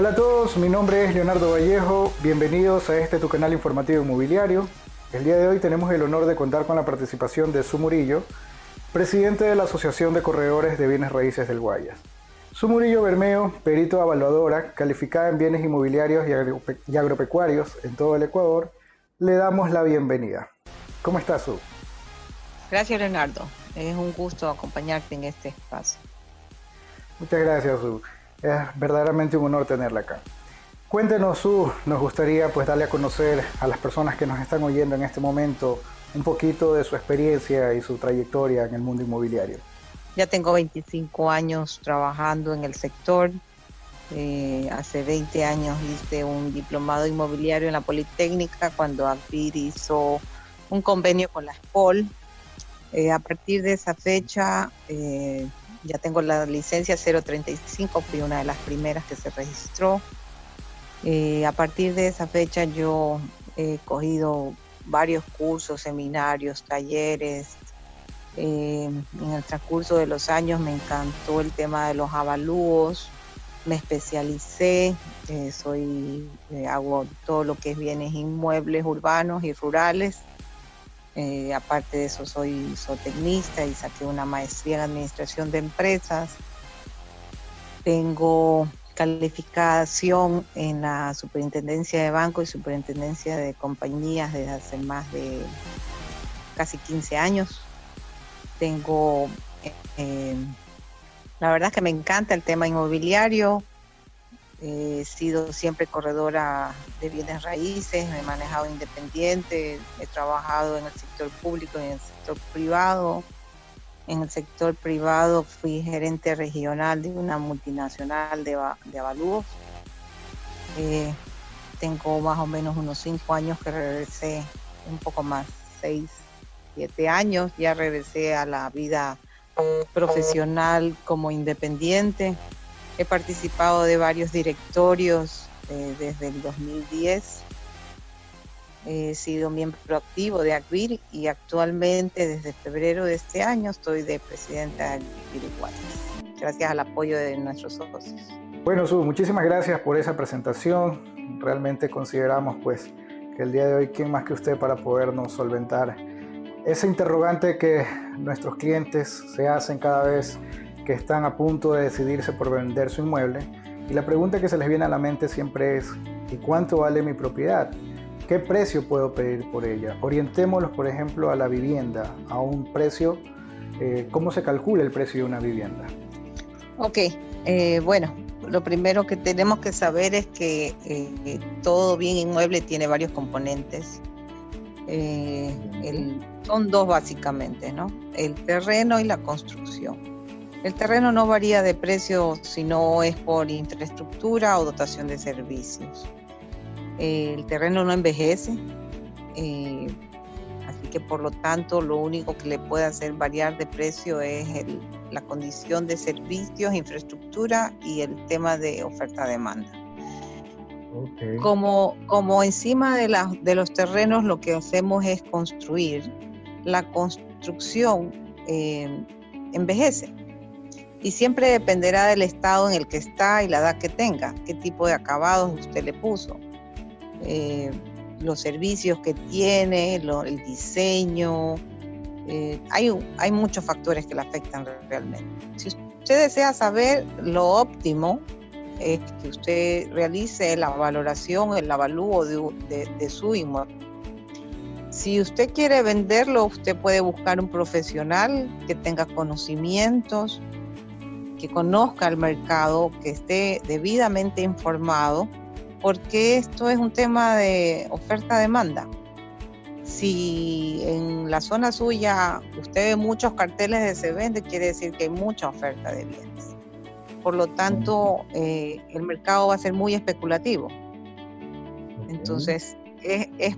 Hola a todos, mi nombre es Leonardo Vallejo, bienvenidos a este tu canal informativo inmobiliario. El día de hoy tenemos el honor de contar con la participación de Su Murillo, presidente de la Asociación de Corredores de Bienes Raíces del Guayas. Su Murillo Bermeo, perito evaluadora, calificada en bienes inmobiliarios y agropecuarios en todo el Ecuador, le damos la bienvenida. ¿Cómo estás, Su? Gracias, Leonardo. Es un gusto acompañarte en este espacio. Muchas gracias, Su. Es verdaderamente un honor tenerla acá. Cuéntenos, Su, nos gustaría pues darle a conocer a las personas que nos están oyendo en este momento un poquito de su experiencia y su trayectoria en el mundo inmobiliario. Ya tengo 25 años trabajando en el sector. Eh, hace 20 años hice un diplomado inmobiliario en la Politécnica cuando Agpir hizo un convenio con la SPOL. Eh, a partir de esa fecha eh, ya tengo la licencia 035, fui una de las primeras que se registró. a partir de esa fecha yo he cogido varios cursos, seminarios, talleres, eh, en el transcurso de los años me encantó el tema de los avalúos, me especialicé, eh, soy, eh, hago todo lo que es bienes inmuebles urbanos y rurales. Aparte de eso soy zootecnista y saqué una maestría en administración de empresas. Tengo calificación en la superintendencia de banco y superintendencia de compañías desde hace más de casi 15 años tengo, eh, la verdad que me encanta el tema inmobiliario, he sido siempre corredora de bienes raíces, me he manejado independiente, he trabajado en el sector público y en el sector privado. En el sector privado fui gerente regional de una multinacional de, de avalúos. Eh, tengo más o menos unos cinco años que regresé, un poco más, seis, siete años, ya regresé a la vida profesional como independiente. He participado de varios directorios eh, desde el 2010. He sido miembro activo de ACVIR y actualmente desde febrero de este año estoy de presidenta de ACVIR gracias al apoyo de nuestros socios. Bueno, Su, muchísimas gracias por esa presentación. Realmente consideramos pues que el día de hoy, ¿quién más que usted para podernos solventar ese interrogante que nuestros clientes se hacen cada vez que están a punto de decidirse por vender su inmueble. Y la pregunta que se les viene a la mente siempre es, ¿y cuánto vale mi propiedad? ¿Qué precio puedo pedir por ella? Orientémoslos, por ejemplo, a la vivienda, a un precio, eh, ¿cómo se calcula el precio de una vivienda? Ok, eh, bueno, lo primero que tenemos que saber es que eh, todo bien inmueble tiene varios componentes. el son dos básicamente, ¿no? El terreno y la construcción. El terreno no varía de precio si no es por infraestructura o dotación de servicios. El terreno no envejece, eh, así que por lo tanto lo único que le puede hacer variar de precio es la condición de servicios, infraestructura y el tema de oferta-demanda. Como, como encima de, de los terrenos lo que hacemos es construir, la construcción eh, envejece y siempre dependerá del estado en el que está y la edad que tenga, qué tipo de acabados usted le puso, eh, los servicios que tiene, el diseño. Eh, hay, hay muchos factores que le afectan realmente. Si usted desea saber lo óptimo, es que usted realice la valoración, el avalúo de, de su inmueble si usted quiere venderlo, usted puede buscar un profesional que tenga conocimientos, que conozca el mercado, que esté debidamente informado, porque esto es un tema de oferta-demanda. Si en la zona suya usted ve muchos carteles de se vende, quiere decir que hay mucha oferta de bienes. Por lo tanto, eh, el mercado va a ser muy especulativo. Entonces, es, es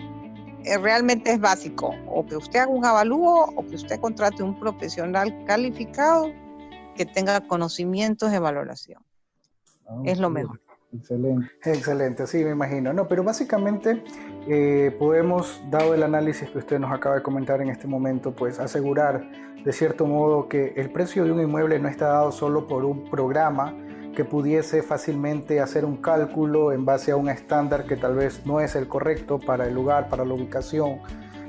realmente es básico, o que usted haga un avalúo o que usted contrate un profesional calificado que tenga conocimientos de valoración. Ah, es lo mejor. Excelente, excelente, sí, me imagino. No, pero básicamente eh, podemos, dado el análisis que usted nos acaba de comentar en este momento, pues asegurar de cierto modo que el precio de un inmueble no está dado solo por un programa que pudiese fácilmente hacer un cálculo en base a un estándar que tal vez no es el correcto para el lugar, para la ubicación,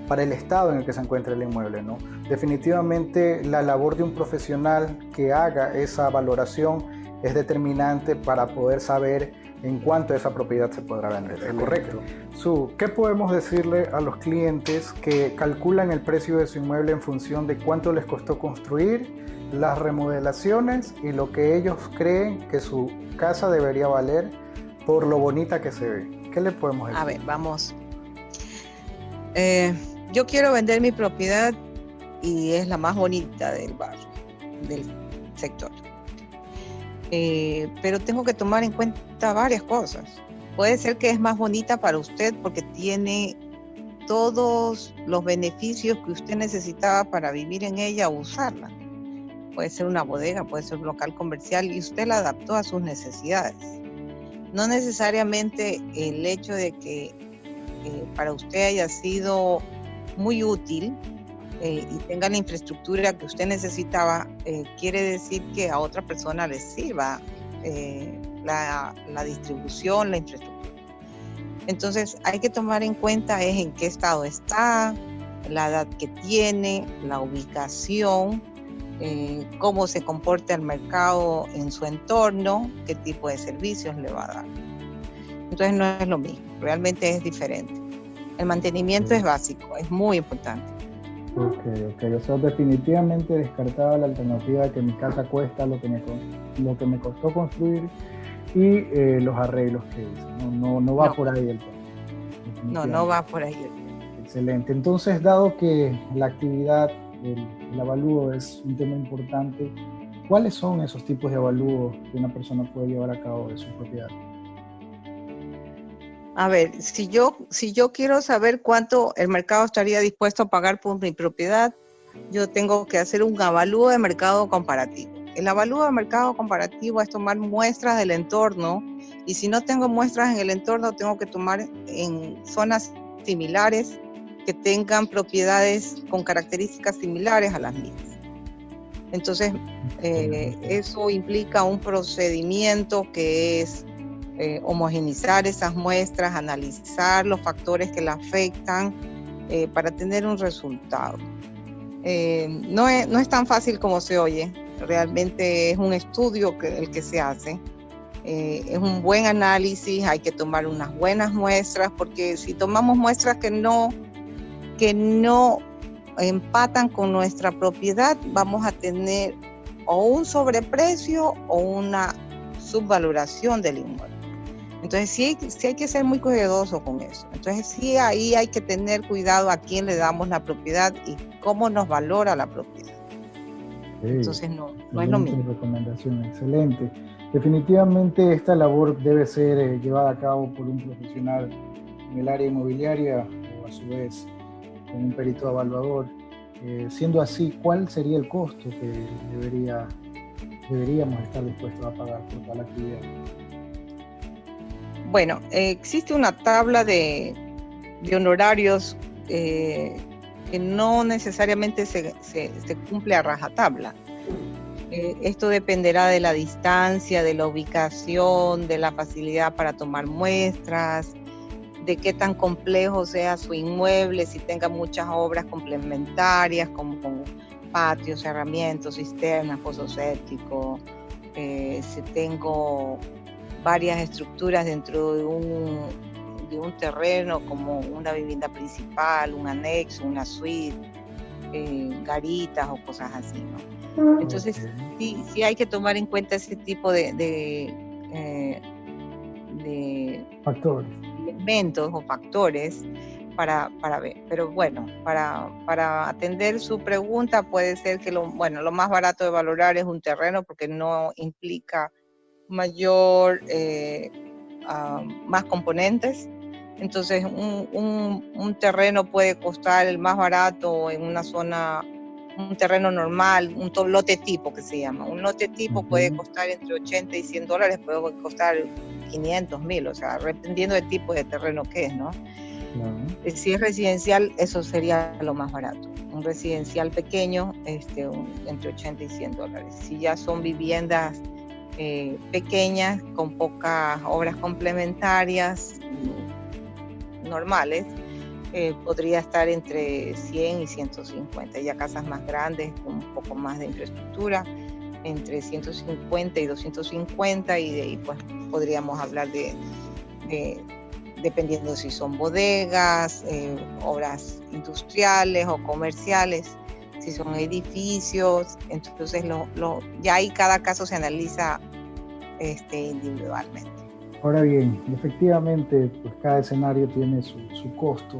para el estado en el que se encuentra el inmueble. ¿no? Definitivamente la labor de un profesional que haga esa valoración es determinante para poder saber en cuánto esa propiedad se podrá vender. ¿Es correcto? Su, ¿qué podemos decirle a los clientes que calculan el precio de su inmueble en función de cuánto les costó construir, las remodelaciones y lo que ellos creen que su casa debería valer por lo bonita que se ve? ¿Qué le podemos decir? A ver, vamos. Eh, yo quiero vender mi propiedad y es la más bonita del barrio, del sector. Eh, pero tengo que tomar en cuenta varias cosas. Puede ser que es más bonita para usted porque tiene todos los beneficios que usted necesitaba para vivir en ella o usarla. Puede ser una bodega, puede ser un local comercial y usted la adaptó a sus necesidades. No necesariamente el hecho de que eh, para usted haya sido muy útil eh, y tenga la infraestructura que usted necesitaba, eh, quiere decir que a otra persona le sirva eh, la, la, distribución, la infraestructura. Entonces hay que tomar en cuenta es en qué estado está, la edad que tiene, la ubicación, cómo se comporta el mercado en su entorno, qué tipo de servicios le va a dar. Entonces no es lo mismo, realmente es diferente. El mantenimiento es básico, es muy importante. Ok, ok. O sea, definitivamente descartada la alternativa de que mi casa cuesta lo que me, lo que me costó construir y eh, los arreglos que hice. No, no, va por ahí el tema. No, no va por ahí Excelente. Entonces, dado que la actividad, el, el avalúo es un tema importante, ¿cuáles son esos tipos de avalúos que una persona puede llevar a cabo de su propiedad? A ver, si yo, si yo quiero saber cuánto el mercado estaría dispuesto a pagar por mi propiedad, yo tengo que hacer un avalúo de mercado comparativo. El avalúo de mercado comparativo es tomar muestras del entorno y si no tengo muestras en el entorno, tengo que tomar en zonas similares que tengan propiedades con características similares a las mías. Entonces, eh, eso implica un procedimiento que es eh, homogenizar esas muestras, analizar los factores que la afectan eh, para tener un resultado. Eh, no, es, tan fácil como se oye, realmente es un estudio que, el que se hace. es un buen análisis, hay que tomar unas buenas muestras, porque si tomamos muestras que no, que no empatan con nuestra propiedad, vamos a tener o un sobreprecio o una subvaloración del inmueble. Entonces sí, sí hay que ser muy cuidadoso con eso. Entonces sí ahí hay que tener cuidado a quién le damos la propiedad y cómo nos valora la propiedad. Entonces no, no es lo mismo. recomendación, excelente. Definitivamente esta labor debe ser eh, llevada a cabo por un profesional en el área inmobiliaria o a su vez con un perito evaluador. Eh, siendo así, ¿cuál sería el costo que debería, deberíamos estar dispuestos a pagar por tal actividad? Bueno, existe una tabla de, honorarios eh, que no necesariamente se, cumple a rajatabla. Eh, esto dependerá de la distancia, de la ubicación, de la facilidad para tomar muestras, de qué tan complejo sea su inmueble, si tenga muchas obras complementarias como con patios, cerramientos, cisternas, pozos sépticos, eh, si tengo varias estructuras dentro de un, de un terreno como una vivienda principal, un anexo, una suite, eh, garitas o cosas así. ¿no? Entonces sí, sí hay que tomar en cuenta ese tipo de, de, eh, factores. elementos o factores para, para ver. Pero bueno, para, para atender su pregunta puede ser que lo, bueno, lo más barato de valorar es un terreno porque no implica mayor, eh, más componentes. Entonces, un, terreno puede costar el más barato en una zona, un terreno normal, un lote tipo que se llama. Un lote tipo puede costar entre 80 y 100 dólares, puede costar 500 mil, o sea, dependiendo del tipo de terreno que es, ¿no? Si es residencial, eso sería lo más barato. Un residencial pequeño, este, entre 80 y 100 dólares. Si ya son viviendas eh, pequeñas con pocas obras complementarias normales, eh, podría estar entre 100 y 150. Ya casas más grandes con un poco más de infraestructura, entre 150 y 250 y de ahí pues podríamos hablar de, dependiendo si son bodegas, eh, obras industriales o comerciales, si son edificios, entonces lo, ya ahí cada caso se analiza este, individualmente. Ahora bien, efectivamente, pues cada escenario tiene su, su costo.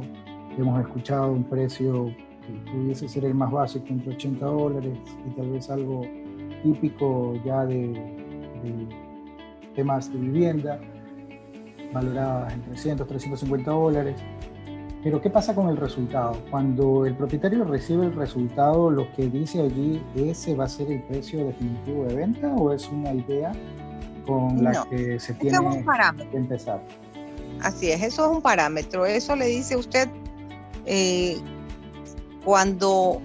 Hemos escuchado un precio que pudiese ser el más básico, entre 80 dólares, y tal vez algo típico ya de, de temas de vivienda, valoradas en 300, 350 dólares. Pero ¿qué pasa con el resultado? Cuando el propietario recibe el resultado, lo que dice allí, ¿ese va a ser el precio definitivo de venta o es una idea con la que se tiene que empezar? Así es, eso es un parámetro. Eso le dice usted eh, cuando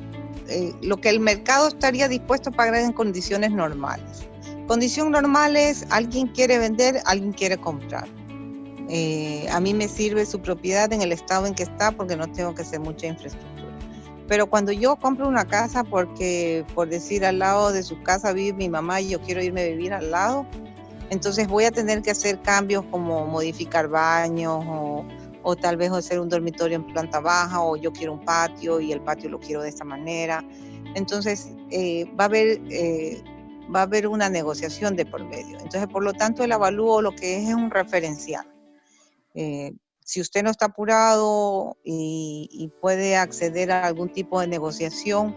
eh, lo que el mercado estaría dispuesto a pagar en condiciones normales. Condición normal es alguien quiere vender, alguien quiere comprar. Eh, a mí me sirve su propiedad en el estado en que está porque no tengo que hacer mucha infraestructura. Pero cuando yo compro una casa porque, por decir, al lado de su casa vive mi mamá y yo quiero irme a vivir al lado, entonces voy a tener que hacer cambios como modificar baños o, tal vez hacer un dormitorio en planta baja o yo quiero un patio y el patio lo quiero de esta manera. Entonces eh, va, a haber, eh, va a haber una negociación de por medio. Entonces, por lo tanto, el avalúo lo que es es un referencial. Eh, si usted no está apurado y, puede acceder a algún tipo de negociación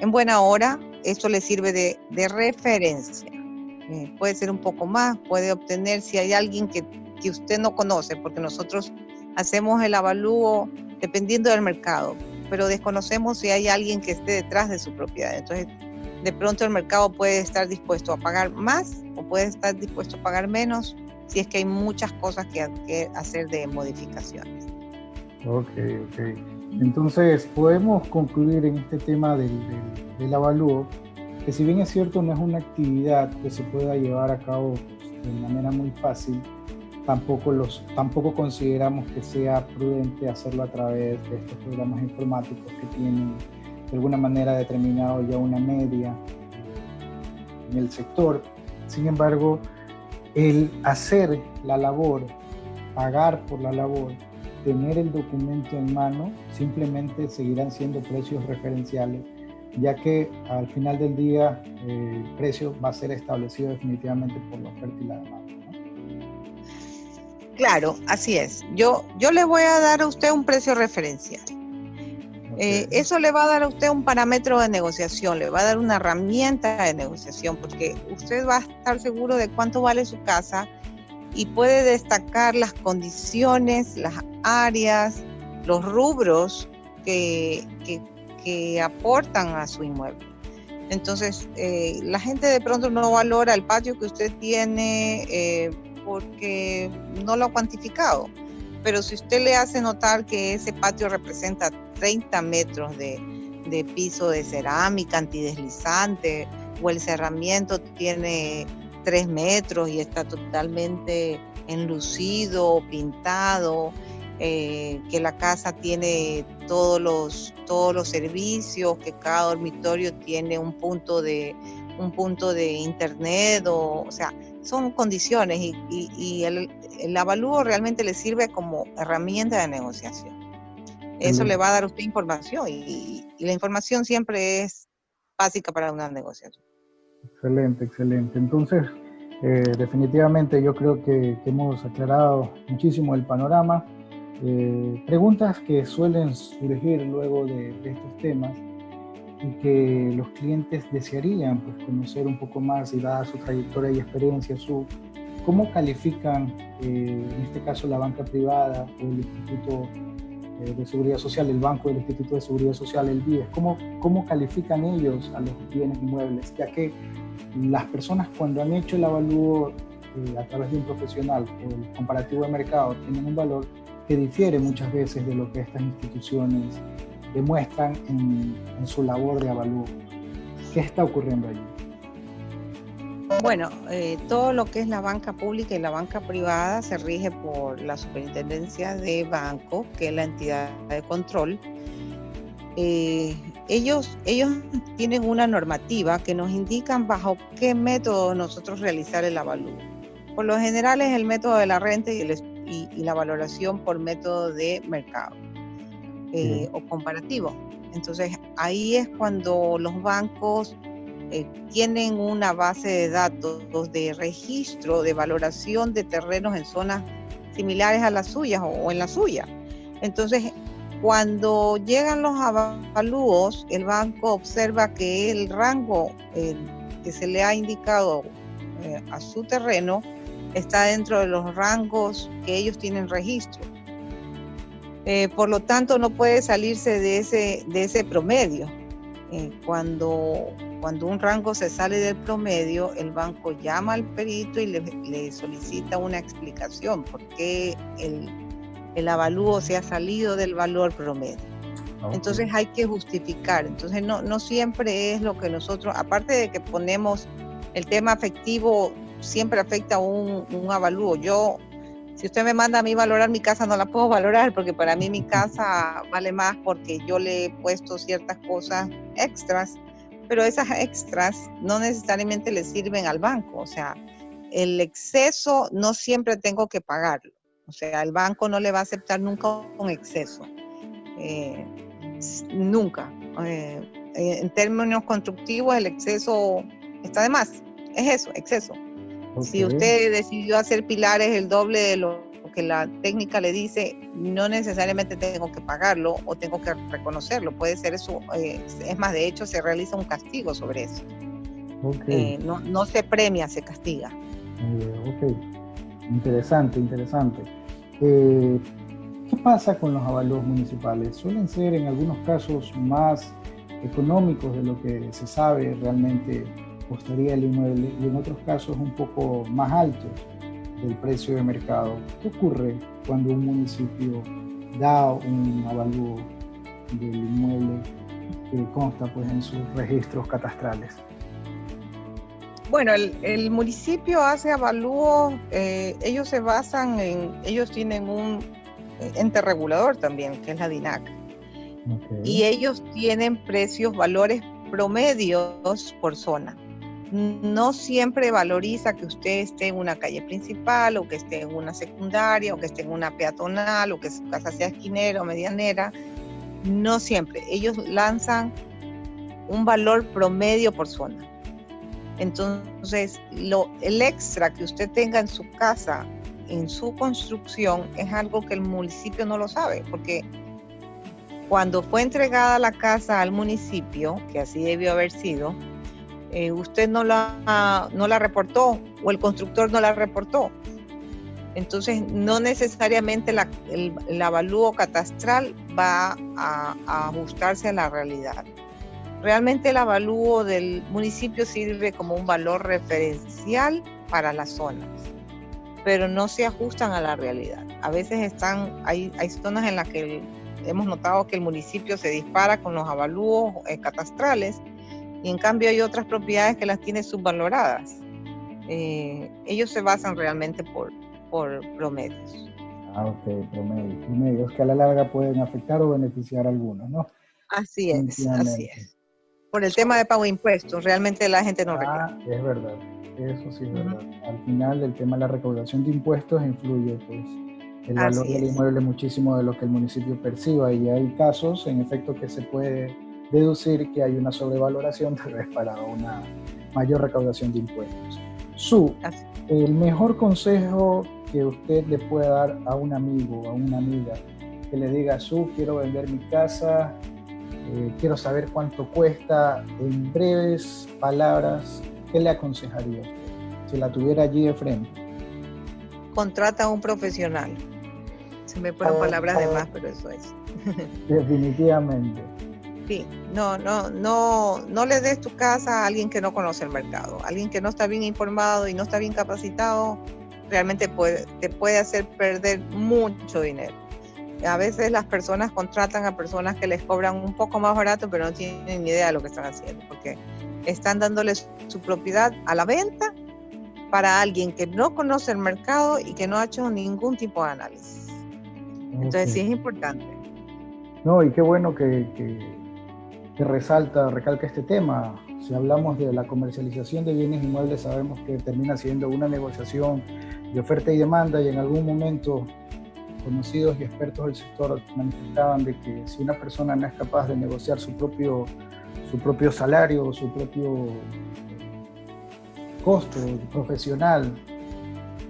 en buena hora, esto le sirve de, referencia. Eh, puede ser un poco más, puede obtener si hay alguien que, que usted no conoce, porque nosotros hacemos el avalúo dependiendo del mercado, pero desconocemos si hay alguien que esté detrás de su propiedad. Entonces, de pronto el mercado puede estar dispuesto a pagar más o puede estar dispuesto a pagar menos si es que hay muchas cosas que, que hacer de modificaciones. Ok, ok. Entonces, podemos concluir en este tema del, del, avalúo, que si bien es cierto, no es una actividad que se pueda llevar a cabo pues, de manera muy fácil, tampoco, los, tampoco consideramos que sea prudente hacerlo a través de estos programas informáticos que tienen de alguna manera determinado ya una media en el sector. Sin embargo, el hacer la labor, pagar por la labor, tener el documento en mano, simplemente seguirán siendo precios referenciales, ya que al final del día eh, el precio va a ser establecido definitivamente por la oferta y la demanda. Claro, así es. Yo, yo le voy a dar a usted un precio referencial. Eh, eso le va a dar a usted un parámetro de negociación, le va a dar una herramienta de negociación, porque usted va a estar seguro de cuánto vale su casa y puede destacar las condiciones, las áreas, los rubros que, aportan a su inmueble. Entonces, eh, la gente de pronto no valora el patio que usted tiene eh, porque no lo ha cuantificado pero si usted le hace notar que ese patio representa 30 metros de, piso de cerámica antideslizante o el cerramiento tiene 3 metros y está totalmente enlucido, pintado, eh, que la casa tiene todos los, todos los servicios, que cada dormitorio tiene un punto de, un punto de internet, o, o sea, son condiciones y, y, el, el, avalúo realmente le sirve como herramienta de negociación. Eso le va a dar a usted información y, la información siempre es básica para una negociación. Excelente, excelente. Entonces, eh, definitivamente yo creo que, hemos aclarado muchísimo el panorama. Eh, preguntas que suelen surgir luego de, de estos temas y que los clientes desearían pues, conocer un poco más y dada su trayectoria y experiencia, su, cómo califican eh, en este caso la banca privada o el Instituto eh, de Seguridad Social, el Banco del Instituto de Seguridad Social, el BIES, cómo, cómo califican ellos a los bienes inmuebles, ya que las personas cuando han hecho el avalúo eh, a través de un profesional o el comparativo de mercado tienen un valor que difiere muchas veces de lo que estas instituciones demuestran en, su labor de avalúo. ¿Qué está ocurriendo allí? Bueno, eh, todo lo que es la banca pública y la banca privada se rige por la Superintendencia de Banco, que es la entidad de control. Eh, ellos, ellos tienen una normativa que nos indican bajo qué método nosotros realizar el avalúo. Por lo general es el método de la renta y, la valoración por método de mercado eh, o comparativo. Entonces ahí es cuando los bancos eh, tienen una base de datos de registro de valoración de terrenos en zonas similares a las suyas o, en la suya. Entonces, cuando llegan los avalúos, el banco observa que el rango eh, que se le ha indicado eh, a su terreno está dentro de los rangos que ellos tienen registro. Por lo tanto, no puede salirse de ese, de ese promedio. cuando cuando un rango se sale del promedio, el banco llama al perito y le, solicita una explicación por qué el, el, avalúo se ha salido del valor promedio. Entonces hay que justificar. Entonces no, no siempre es lo que nosotros, aparte de que ponemos el tema afectivo, siempre afecta un, un avalúo. Yo si usted me manda a mí valorar mi casa, no la puedo valorar porque para mí mi casa vale más porque yo le he puesto ciertas cosas extras pero esas extras no necesariamente le sirven al banco, o sea, el exceso no siempre tengo que pagarlo, o sea, el banco no le va a aceptar nunca un exceso, eh, nunca. Eh, en términos constructivos, el exceso está de más, es eso, exceso. Si usted decidió hacer pilares el doble de lo que la técnica le dice, no necesariamente tengo que pagarlo o tengo que reconocerlo. Puede ser eso, eh, es más, de hecho se realiza un castigo sobre eso. Eh, no, no, se premia, se castiga. ok, interesante, interesante. Eh, ¿Qué pasa con los avalúos municipales? Suelen ser en algunos casos más económicos de lo que se sabe realmente costaría el inmueble y en otros casos un poco más altos del precio de mercado. ¿Qué ocurre cuando un municipio da un avalúo del inmueble que consta pues, en sus registros catastrales? Bueno, el, municipio hace avalúos, eh, ellos se basan en, ellos tienen un ente regulador también, que es la DINAC. Y ellos tienen precios, valores promedios por zona no siempre valoriza que usted esté en una calle principal o que esté en una secundaria o que esté en una peatonal o que su casa sea esquinera o medianera. No siempre. Ellos lanzan un valor promedio por zona. Entonces, lo, el extra que usted tenga en su casa, en su construcción, es algo que el municipio no lo sabe, porque cuando fue entregada la casa al municipio, que así debió haber sido, eh, usted no la, no la reportó o el constructor no la reportó. Entonces, no necesariamente el, avalúo catastral va a, ajustarse a la realidad. Realmente el avalúo del municipio sirve como un valor referencial para las zonas, pero no se ajustan a la realidad. A veces están, hay, hay zonas en las que hemos notado que el municipio se dispara con los avalúos eh, catastrales y en cambio hay otras propiedades que las tiene subvaloradas. Eh, ellos se basan realmente por, por promedios. Ah, ok, promedios. Promedios que a la larga pueden afectar o beneficiar a algunos, ¿no? Así es, así es. Por el tema de pago de impuestos, realmente la gente no ah, Es verdad, eso sí es verdad. Al final el tema de la recaudación de impuestos influye pues el valor del inmueble muchísimo de lo que el municipio perciba y hay casos en efecto que se puede deducir que hay una sobrevaloración tal vez para una mayor recaudación de impuestos. Su, el mejor consejo que usted le pueda dar a un amigo, a una amiga, que le diga, Su, quiero vender mi casa, eh, quiero saber cuánto cuesta, en breves palabras, ¿qué le aconsejaría usted si la tuviera allí de frente? Contrata a un profesional. Se me ponen palabras de más, pero eso es. Definitivamente. Sí, no, no, no, no le des tu casa a alguien que no conoce el mercado, alguien que no está bien informado y no está bien capacitado, realmente puede, te puede hacer perder mucho dinero. A veces las personas contratan a personas que les cobran un poco más barato, pero no tienen ni idea de lo que están haciendo, porque están dándoles su propiedad a la venta para alguien que no conoce el mercado y que no ha hecho ningún tipo de análisis. Entonces sí es importante. No, y qué bueno que, que, resalta, recalca este tema. Si hablamos de la comercialización de bienes inmuebles, sabemos que termina siendo una negociación de oferta y demanda y en algún momento conocidos y expertos del sector manifestaban de que si una persona no es capaz de negociar su propio, su propio salario, su propio costo profesional,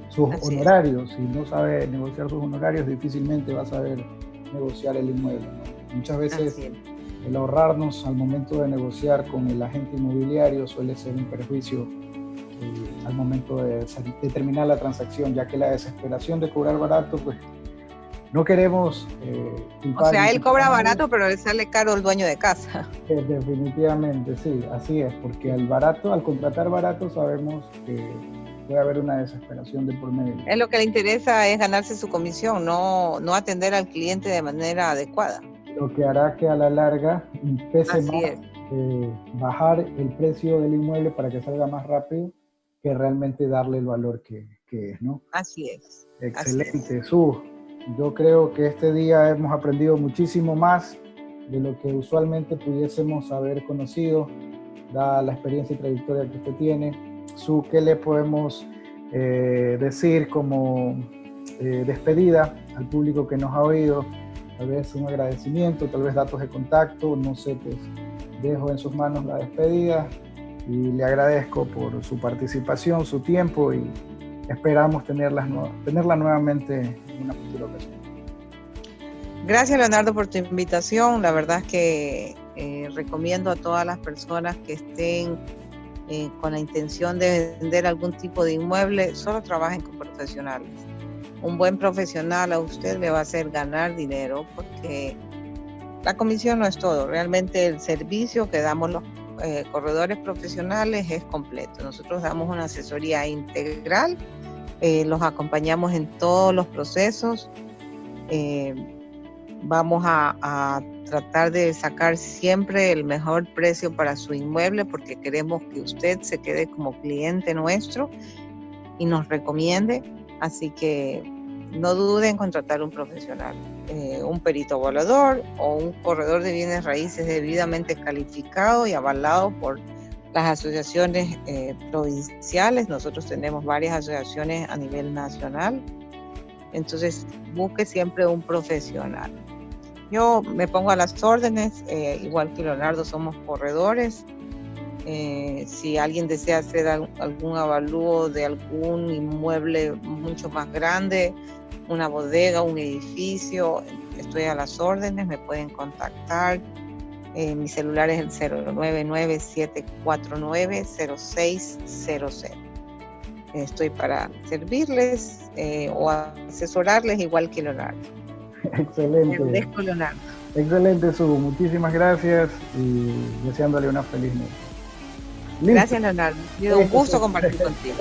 sus honorarios, si no sabe negociar sus honorarios, difícilmente va a saber negociar el inmueble. Muchas veces el ahorrarnos al momento de negociar con el agente inmobiliario suele ser un perjuicio eh, al momento de, de, terminar la transacción, ya que la desesperación de cobrar barato, pues no queremos... Eh, o sea, él cobra barato, pero le sale caro el dueño de casa. Eh, definitivamente, sí, así es, porque al barato, al contratar barato, sabemos que puede haber una desesperación de por medio. Es lo que le interesa es ganarse su comisión, no, no atender al cliente de manera adecuada. Lo que hará que a la larga pese más eh, bajar el precio del inmueble para que salga más rápido que realmente darle el valor que, que es, ¿no? Así es. Excelente, Su. Yo creo que este día hemos aprendido muchísimo más de lo que usualmente pudiésemos haber conocido, dada la experiencia y trayectoria que usted tiene. Su, ¿qué le podemos eh, decir como eh, despedida al público que nos ha oído? Tal vez un agradecimiento, tal vez datos de contacto, no sé, pues dejo en sus manos la despedida y le agradezco por su participación, su tiempo y esperamos tenerla, tenerla nuevamente en una futura ocasión. Gracias Leonardo por tu invitación. La verdad es que eh, recomiendo a todas las personas que estén eh, con la intención de vender algún tipo de inmueble, solo trabajen con profesionales. Un buen profesional a usted le va a hacer ganar dinero porque la comisión no es todo. Realmente el servicio que damos los eh, corredores profesionales es completo. Nosotros damos una asesoría integral eh, los acompañamos en todos los procesos. Eh, vamos a, tratar de sacar siempre el mejor precio para su inmueble porque queremos que usted se quede como cliente nuestro y nos recomiende. Así que no duden en contratar un profesional, eh, un perito volador o un corredor de bienes raíces debidamente calificado y avalado por las asociaciones eh, provinciales, nosotros tenemos varias asociaciones a nivel nacional, entonces busque siempre un profesional. Yo me pongo a las órdenes, eh, igual que Leonardo, somos corredores. Eh, si alguien desea hacer algún avalúo de algún inmueble mucho más grande, una bodega, un edificio, estoy a las órdenes, me pueden contactar. Eh, mi celular es el 099-749-0600. Estoy para servirles eh, o asesorarles igual que Leonardo. Excelente. Leonardo. Excelente, Su. Muchísimas gracias y deseándole una feliz noche. Gracias, Leonardo. Ha sido un gusto compartir contigo.